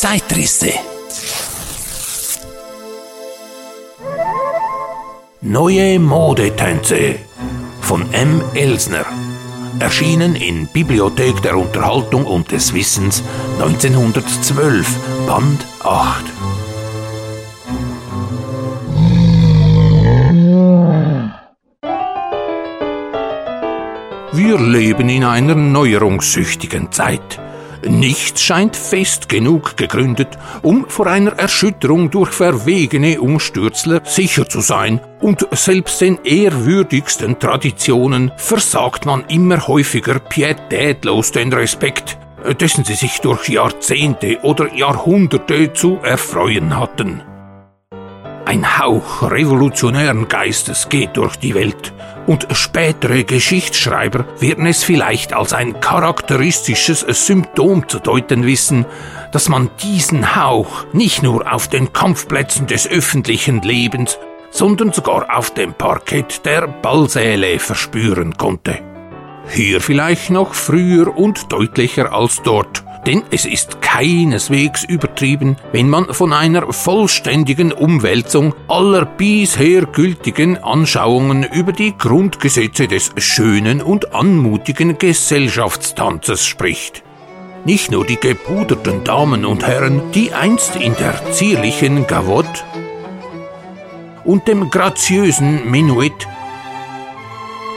Zeitrisse. Neue Modetänze von M. Elsner. Erschienen in Bibliothek der Unterhaltung und des Wissens 1912, Band 8. Wir leben in einer neuerungssüchtigen Zeit. Nichts scheint fest genug gegründet, um vor einer Erschütterung durch verwegene Umstürzler sicher zu sein, und selbst den ehrwürdigsten Traditionen versagt man immer häufiger pietätlos den Respekt, dessen sie sich durch Jahrzehnte oder Jahrhunderte zu erfreuen hatten. Ein Hauch revolutionären Geistes geht durch die Welt, und spätere Geschichtsschreiber werden es vielleicht als ein charakteristisches Symptom zu deuten wissen, dass man diesen Hauch nicht nur auf den Kampfplätzen des öffentlichen Lebens, sondern sogar auf dem Parkett der Ballsäle verspüren konnte. Hier vielleicht noch früher und deutlicher als dort, denn es ist keineswegs übertrieben, wenn man von einer vollständigen Umwälzung aller bisher gültigen Anschauungen über die Grundgesetze des schönen und anmutigen Gesellschaftstanzes spricht. Nicht nur die gepuderten Damen und Herren, die einst in der zierlichen Gavotte und dem graziösen Menuett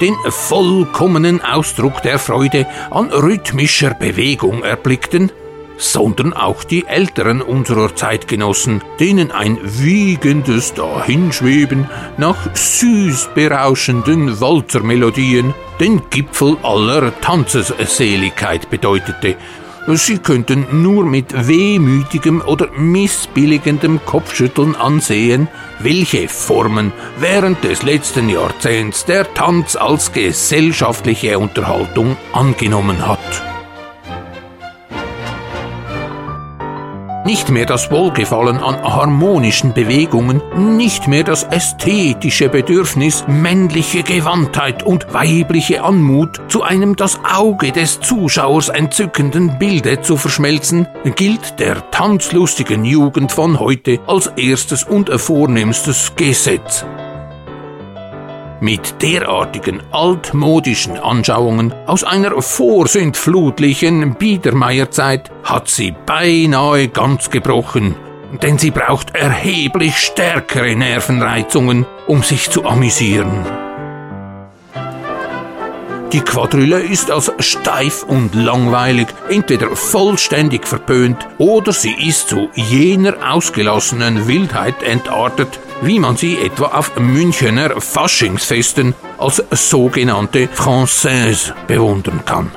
den vollkommenen Ausdruck der Freude an rhythmischer Bewegung erblickten, sondern auch die Älteren unserer Zeitgenossen, denen ein wiegendes Dahinschweben nach süß berauschenden Walzermelodien den Gipfel aller Tanzesseligkeit bedeutete Sie könnten nur mit wehmütigem oder missbilligendem Kopfschütteln ansehen, welche Formen während des letzten Jahrzehnts der Tanz als gesellschaftliche Unterhaltung angenommen hat. Nicht mehr das Wohlgefallen an harmonischen Bewegungen, nicht mehr das ästhetische Bedürfnis, männliche Gewandtheit und weibliche Anmut zu einem das Auge des Zuschauers entzückenden Bilde zu verschmelzen, gilt der tanzlustigen Jugend von heute als erstes und vornehmstes Gesetz. Mit derartigen altmodischen Anschauungen aus einer vorsintflutlichen Biedermeierzeit hat sie beinahe ganz gebrochen, denn sie braucht erheblich stärkere Nervenreizungen, um sich zu amüsieren. Die Quadrille ist als steif und langweilig entweder vollständig verpönt oder sie ist zu jener ausgelassenen Wildheit entartet, wie man sie etwa auf Münchener Faschingsfesten als sogenannte Française bewundern kann.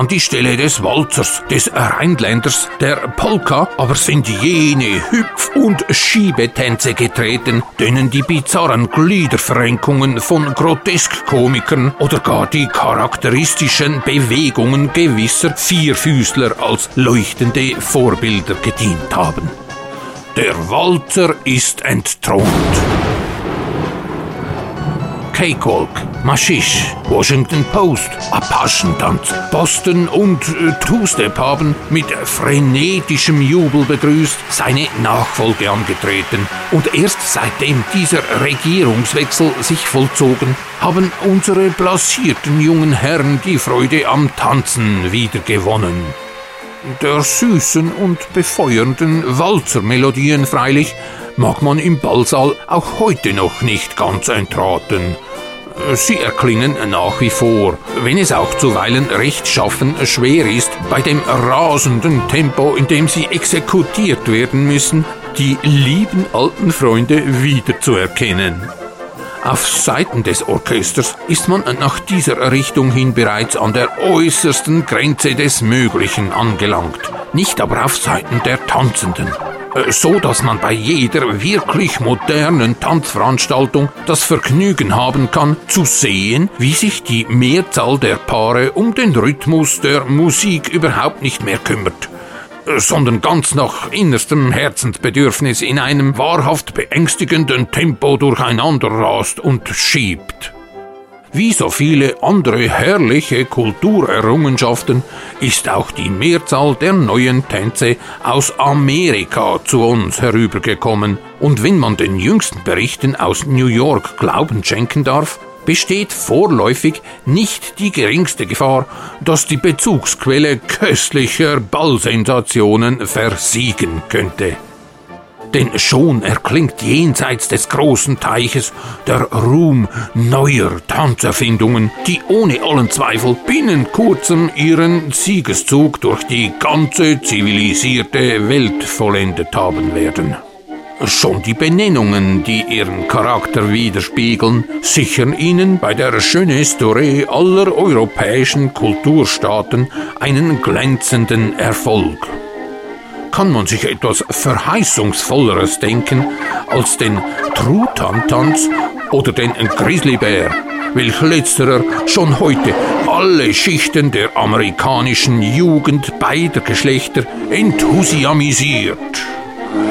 An die Stelle des Walzers, des Rheinländers, der Polka aber sind jene Hüpf- und Schiebetänze getreten, denen die bizarren Gliederverrenkungen von Groteskkomikern oder gar die charakteristischen Bewegungen gewisser Vierfüßler als leuchtende Vorbilder gedient haben. Der Walzer ist entthront. Cakewalk, Maschisch, Washington Post, Apaschentanz, Boston und äh, Two-Step haben mit frenetischem Jubel begrüßt seine Nachfolge angetreten. Und erst seitdem dieser Regierungswechsel sich vollzogen, haben unsere blasierten jungen Herren die Freude am Tanzen wiedergewonnen. Der süßen und befeuernden Walzermelodien freilich mag man im Ballsaal auch heute noch nicht ganz entraten. Sie erklingen nach wie vor, wenn es auch zuweilen rechtschaffen schwer ist, bei dem rasenden Tempo, in dem sie exekutiert werden müssen, die lieben alten Freunde wiederzuerkennen. Auf Seiten des Orchesters ist man nach dieser Richtung hin bereits an der äußersten Grenze des Möglichen angelangt, nicht aber auf Seiten der Tanzenden. So dass man bei jeder wirklich modernen Tanzveranstaltung das Vergnügen haben kann, zu sehen, wie sich die Mehrzahl der Paare um den Rhythmus der Musik überhaupt nicht mehr kümmert sondern ganz nach innerstem Herzensbedürfnis in einem wahrhaft beängstigenden Tempo durcheinander rast und schiebt. Wie so viele andere herrliche Kulturerrungenschaften ist auch die Mehrzahl der neuen Tänze aus Amerika zu uns herübergekommen. Und wenn man den jüngsten Berichten aus New York Glauben schenken darf, besteht vorläufig nicht die geringste Gefahr, dass die Bezugsquelle köstlicher Ballsensationen versiegen könnte. Denn schon erklingt jenseits des großen Teiches der Ruhm neuer Tanzerfindungen, die ohne allen Zweifel binnen kurzem ihren Siegeszug durch die ganze zivilisierte Welt vollendet haben werden. Schon die Benennungen, die ihren Charakter widerspiegeln, sichern ihnen bei der Jeunesse Dorée aller europäischen Kulturstaaten einen glänzenden Erfolg. Kann man sich etwas Verheißungsvolleres denken als den Truthahn-Tanz oder den Grizzlybär, welch letzterer schon heute alle Schichten der amerikanischen Jugend beider Geschlechter enthusiamisiert?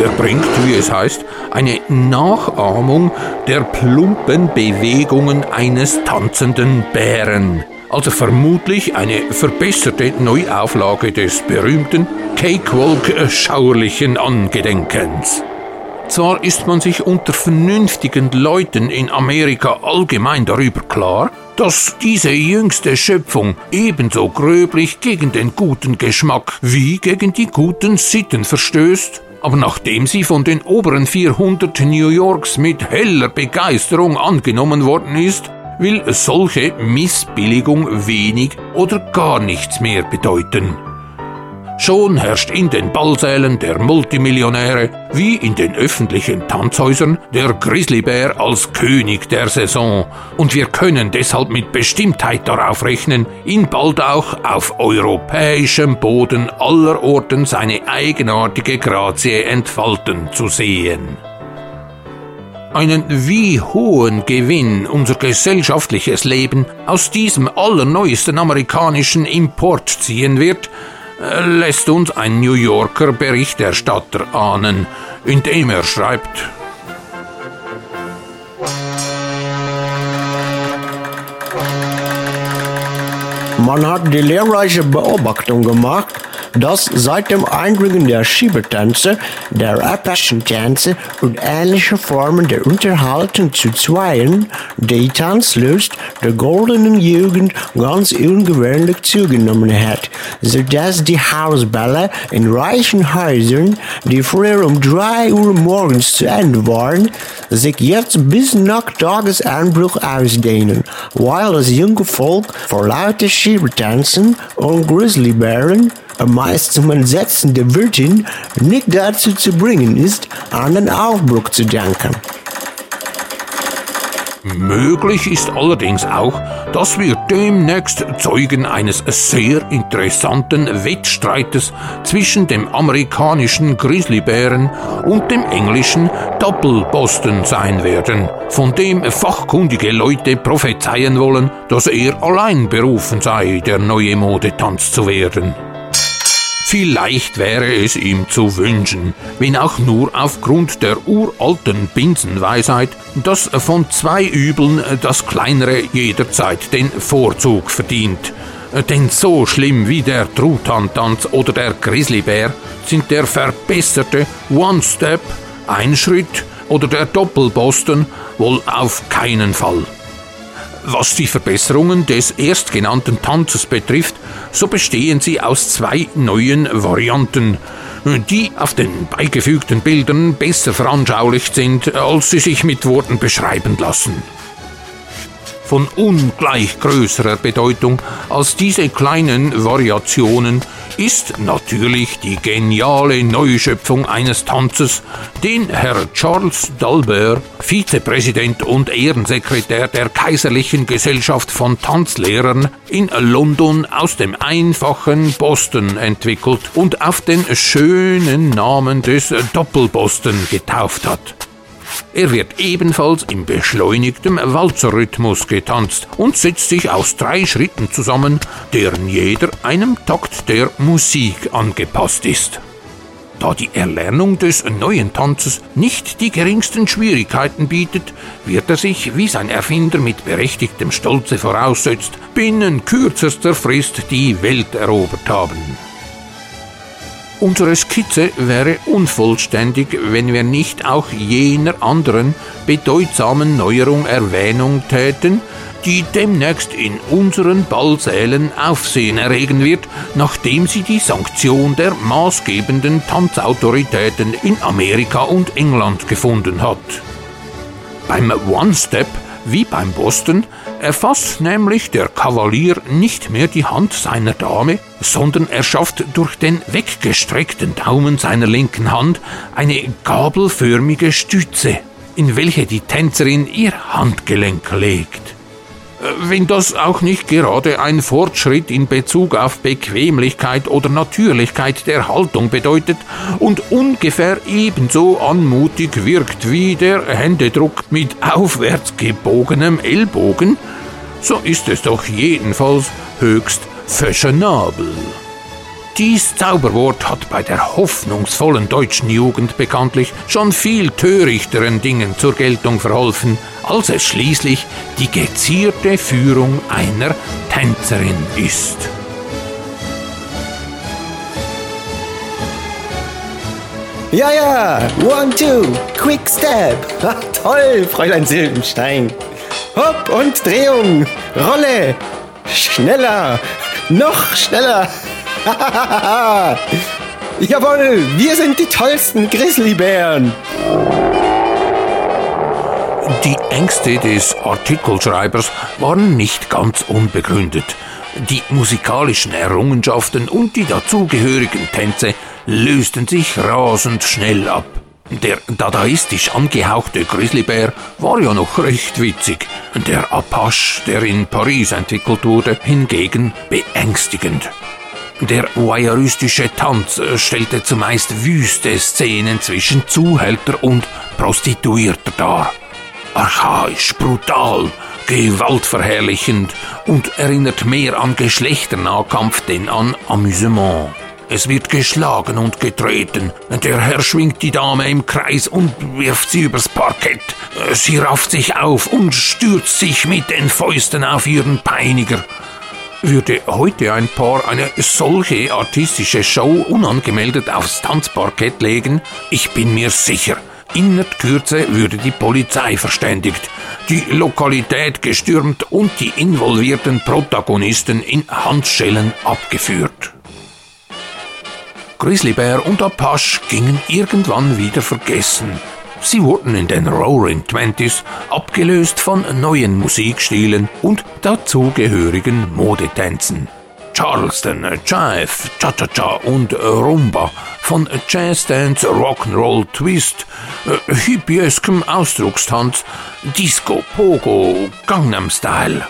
Er bringt, wie es heißt, eine Nachahmung der plumpen Bewegungen eines tanzenden Bären. Also vermutlich eine verbesserte Neuauflage des berühmten Cakewalk-schauerlichen Angedenkens. Zwar ist man sich unter vernünftigen Leuten in Amerika allgemein darüber klar, dass diese jüngste Schöpfung ebenso gröblich gegen den guten Geschmack wie gegen die guten Sitten verstößt aber nachdem sie von den oberen 400 New Yorks mit heller Begeisterung angenommen worden ist, will solche Missbilligung wenig oder gar nichts mehr bedeuten. Schon herrscht in den Ballsälen der Multimillionäre wie in den öffentlichen Tanzhäusern der Grizzlybär als König der Saison und wir können deshalb mit Bestimmtheit darauf rechnen, ihn bald auch auf europäischem Boden aller Orten seine eigenartige Grazie entfalten zu sehen. Einen wie hohen Gewinn unser gesellschaftliches Leben aus diesem allerneuesten amerikanischen Import ziehen wird, lässt uns ein New Yorker Berichterstatter ahnen, indem er schreibt, Man hat die lehrreiche Beobachtung gemacht, dass seit dem Einbringen der Schiebertänze, der Appalachen-Tänze und ähnliche Formen der Unterhaltung zu Zweien die Tanzlust der goldenen Jugend ganz ungewöhnlich zugenommen hat, sodass die Hausbälle in reichen Häusern, die früher um drei Uhr morgens zu Ende waren, sich jetzt bis nach Tagesanbruch ausdehnen, weil das junge Volk vor lauter Schiebertanzen und Grizzlybären am meisten Entsetzen der Wirtin nicht dazu zu bringen ist, an den Aufbruch zu denken. Möglich ist allerdings auch, dass wir demnächst Zeugen eines sehr interessanten Wettstreites zwischen dem amerikanischen Grizzlybären und dem englischen Doppelboston sein werden, von dem fachkundige Leute prophezeien wollen, dass er allein berufen sei, der neue Modetanz zu werden. Vielleicht wäre es ihm zu wünschen, wenn auch nur aufgrund der uralten Binsenweisheit, dass von zwei Übeln das kleinere jederzeit den Vorzug verdient. Denn so schlimm wie der Truthantanz oder der Grizzlybär sind der verbesserte One-Step, ein Schritt oder der Doppelboston wohl auf keinen Fall. Was die Verbesserungen des erstgenannten Tanzes betrifft, so bestehen sie aus zwei neuen Varianten, die auf den beigefügten Bildern besser veranschaulicht sind, als sie sich mit Worten beschreiben lassen. Von ungleich größerer Bedeutung als diese kleinen Variationen ist natürlich die geniale Neuschöpfung eines Tanzes, den Herr Charles Dalbert, Vizepräsident und Ehrensekretär der Kaiserlichen Gesellschaft von Tanzlehrern, in London aus dem einfachen Boston entwickelt und auf den schönen Namen des Doppelboston getauft hat. Er wird ebenfalls im beschleunigten Walzerrhythmus getanzt und setzt sich aus drei Schritten zusammen, deren jeder einem Takt der Musik angepasst ist. Da die Erlernung des neuen Tanzes nicht die geringsten Schwierigkeiten bietet, wird er sich, wie sein Erfinder mit berechtigtem Stolze voraussetzt, binnen kürzester Frist die Welt erobert haben. Unsere Skizze wäre unvollständig, wenn wir nicht auch jener anderen bedeutsamen Neuerung Erwähnung täten, die demnächst in unseren Ballsälen Aufsehen erregen wird, nachdem sie die Sanktion der maßgebenden Tanzautoritäten in Amerika und England gefunden hat. Beim One-Step, wie beim Boston, erfasst nämlich der Kavalier nicht mehr die Hand seiner Dame, sondern er schafft durch den weggestreckten Daumen seiner linken Hand eine gabelförmige Stütze, in welche die Tänzerin ihr Handgelenk legt. Wenn das auch nicht gerade ein Fortschritt in Bezug auf Bequemlichkeit oder Natürlichkeit der Haltung bedeutet und ungefähr ebenso anmutig wirkt wie der Händedruck mit aufwärts gebogenem Ellbogen, so ist es doch jedenfalls höchst fashionabel. Dies Zauberwort hat bei der hoffnungsvollen deutschen Jugend bekanntlich schon viel törichteren Dingen zur Geltung verholfen, als es schließlich die gezierte Führung einer Tänzerin ist. Ja, ja, one, two, quick step. Ach, toll, Fräulein Silbenstein. Hopp und Drehung, Rolle, schneller, noch schneller. Jawohl, wir sind die tollsten Grizzlybären. Die Ängste des Artikelschreibers waren nicht ganz unbegründet. Die musikalischen Errungenschaften und die dazugehörigen Tänze lösten sich rasend schnell ab. Der dadaistisch angehauchte Grizzlybär war ja noch recht witzig, der Apache, der in Paris entwickelt wurde, hingegen beängstigend. Der voyeuristische Tanz äh, stellte zumeist wüste Szenen zwischen Zuhälter und Prostituierter dar. Archaisch, brutal, gewaltverherrlichend und erinnert mehr an Geschlechternahkampf denn an Amüsement. Es wird geschlagen und getreten. Der Herr schwingt die Dame im Kreis und wirft sie übers Parkett. Sie rafft sich auf und stürzt sich mit den Fäusten auf ihren Peiniger. Würde heute ein Paar eine solche artistische Show unangemeldet aufs Tanzparkett legen, ich bin mir sicher, Innert Kürze würde die Polizei verständigt, die Lokalität gestürmt und die involvierten Protagonisten in Handschellen abgeführt. Grizzlybär und Apache gingen irgendwann wieder vergessen. Sie wurden in den Roaring Twenties abgelöst von neuen Musikstilen und dazugehörigen Modetänzen. Charleston, Jive, Cha-Cha-Cha und Rumba, von Jazzdance, Rock'n'Roll, Twist, äh, hippieskem Ausdruckstanz, Disco, Pogo, Gangnam Style.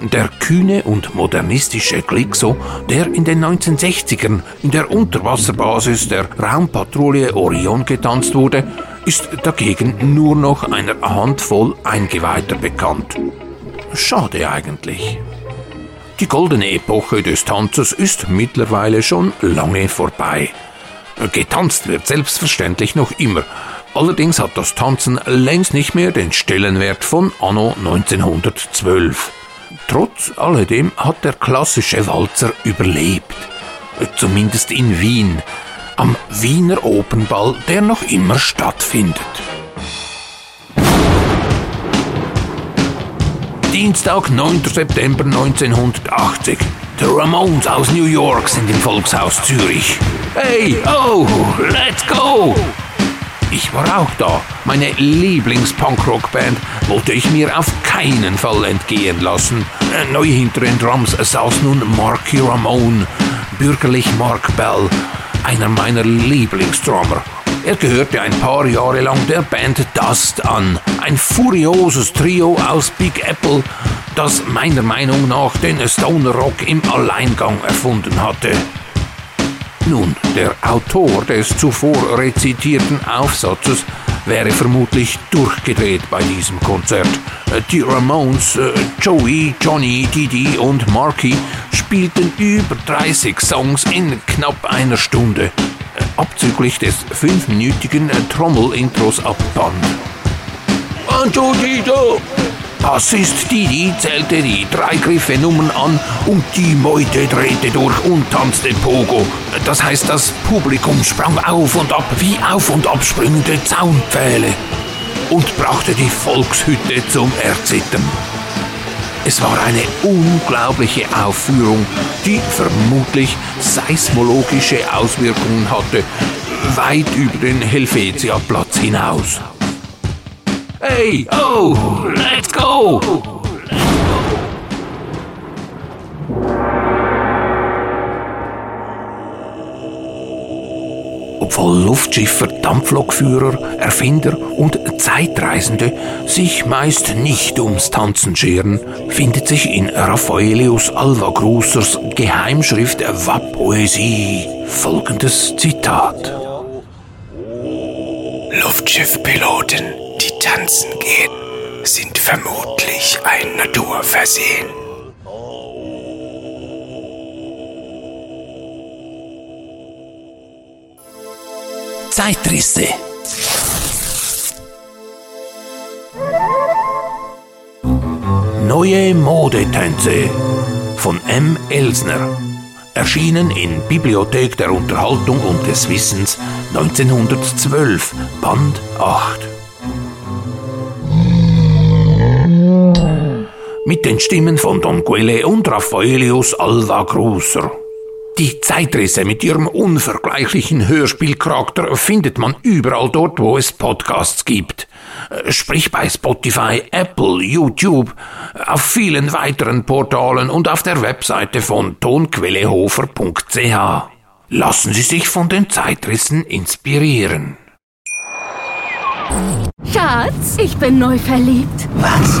Der kühne und modernistische Glixo, der in den 1960ern in der Unterwasserbasis der Raumpatrouille Orion getanzt wurde, ist dagegen nur noch einer Handvoll Eingeweihter bekannt. Schade eigentlich. Die goldene Epoche des Tanzes ist mittlerweile schon lange vorbei. Getanzt wird selbstverständlich noch immer. Allerdings hat das Tanzen längst nicht mehr den Stellenwert von Anno 1912. Trotz alledem hat der klassische Walzer überlebt. Zumindest in Wien. Am Wiener Opernball, der noch immer stattfindet. Dienstag, 9. September 1980. The Ramones aus New York sind im Volkshaus Zürich. Hey, oh, let's go! Ich war auch da. Meine Lieblings-Punkrock-Band wollte ich mir auf keinen Fall entgehen lassen. Neu hinter den Drums saß nun Marky Ramone, bürgerlich Mark Bell, einer meiner Lieblingsdrummer. Er gehörte ein paar Jahre lang der Band Dust an, ein furioses Trio aus Big Apple, das meiner Meinung nach den Stoner Rock im Alleingang erfunden hatte. Nun, der Autor des zuvor rezitierten Aufsatzes wäre vermutlich durchgedreht bei diesem Konzert. Die Ramones, äh, Joey, Johnny, Didi und Marky spielten über 30 Songs in knapp einer Stunde. abzüglich des fünfminütigen Trommelintros abband. Antonito! Bassist Didi zählte die drei Griffenummern an und die Meute drehte durch und tanzte Pogo. Das heißt, das Publikum sprang auf und ab wie auf und abspringende Zaunpfähle und brachte die Volkshütte zum Erzittern. Es war eine unglaubliche Aufführung, die vermutlich seismologische Auswirkungen hatte, weit über den Helvetia-Platz hinaus. Hey, oh, let's go! Obwohl Luftschiffer, Dampflokführer, Erfinder und Zeitreisende sich meist nicht ums Tanzen scheren, findet sich in Raffaelius Alva Grusers Geheimschrift Wappoesie folgendes Zitat. Luftschiffpiloten, tanzen gehen, sind vermutlich ein Naturversehen. Zeitrisse. Neue Modetänze von M. Elsner. Erschienen in Bibliothek der Unterhaltung und des Wissens 1912, Band 8. Mit den Stimmen von Don Quelle und Raffaelius Alva Gruser. Die Zeitrisse mit ihrem unvergleichlichen Hörspielcharakter findet man überall dort, wo es Podcasts gibt. Sprich bei Spotify, Apple, YouTube, auf vielen weiteren Portalen und auf der Webseite von tonquellehofer.ch. Lassen Sie sich von den Zeitrissen inspirieren. Schatz, ich bin neu verliebt. Was?